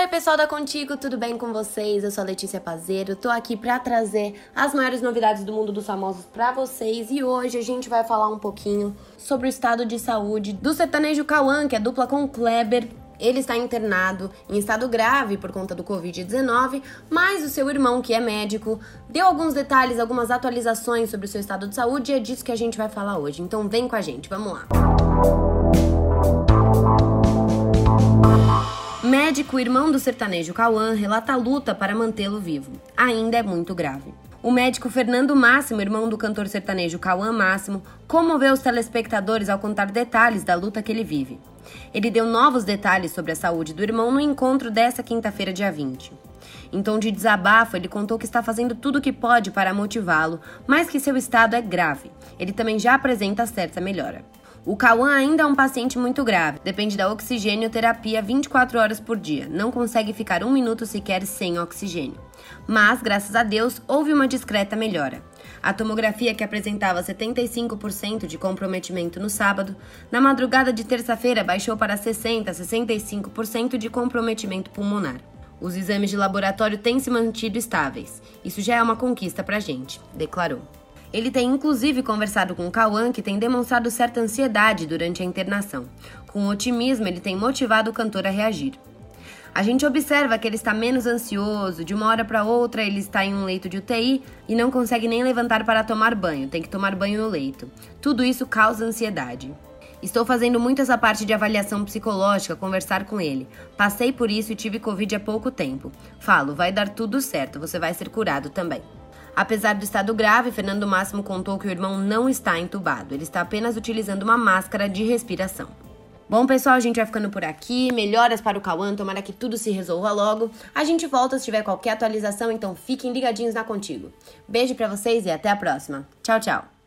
Oi, pessoal da Contigo, tudo bem com vocês? Eu sou a Letícia Pazeiro, tô aqui para trazer as maiores novidades do mundo dos famosos para vocês e hoje a gente vai falar um pouquinho sobre o estado de saúde do sertanejo Cauã, que é dupla com Kleber. Ele está internado em estado grave por conta do Covid-19, mas o seu irmão, que é médico, deu alguns detalhes, algumas atualizações sobre o seu estado de saúde e é disso que a gente vai falar hoje. Então vem com a gente, vamos lá. Médico irmão do sertanejo Cauã relata a luta para mantê-lo vivo. Ainda é muito grave. O médico Fernando Máximo, irmão do cantor sertanejo Cauã Máximo, comoveu os telespectadores ao contar detalhes da luta que ele vive. Ele deu novos detalhes sobre a saúde do irmão no encontro dessa quinta-feira, dia 20. Em tom de desabafo, ele contou que está fazendo tudo o que pode para motivá-lo, mas que seu estado é grave. Ele também já apresenta certa melhora. O Cauã ainda é um paciente muito grave, depende da oxigênio-terapia 24 horas por dia, não consegue ficar um minuto sequer sem oxigênio. Mas, graças a Deus, houve uma discreta melhora. A tomografia, que apresentava 75% de comprometimento no sábado, na madrugada de terça-feira baixou para 60% a 65% de comprometimento pulmonar. Os exames de laboratório têm se mantido estáveis. Isso já é uma conquista pra gente, declarou. Ele tem inclusive conversado com Cauã, que tem demonstrado certa ansiedade durante a internação. Com otimismo, ele tem motivado o cantor a reagir. A gente observa que ele está menos ansioso, de uma hora para outra ele está em um leito de UTI e não consegue nem levantar para tomar banho, tem que tomar banho no leito. Tudo isso causa ansiedade. Estou fazendo muito essa parte de avaliação psicológica, conversar com ele. Passei por isso e tive Covid há pouco tempo. Falo, vai dar tudo certo, você vai ser curado também. Apesar do estado grave, Fernando Máximo contou que o irmão não está entubado, ele está apenas utilizando uma máscara de respiração. Bom, pessoal, a gente vai ficando por aqui. Melhoras para o Cauã, tomara que tudo se resolva logo. A gente volta se tiver qualquer atualização, então fiquem ligadinhos na Contigo. Beijo para vocês e até a próxima. Tchau, tchau.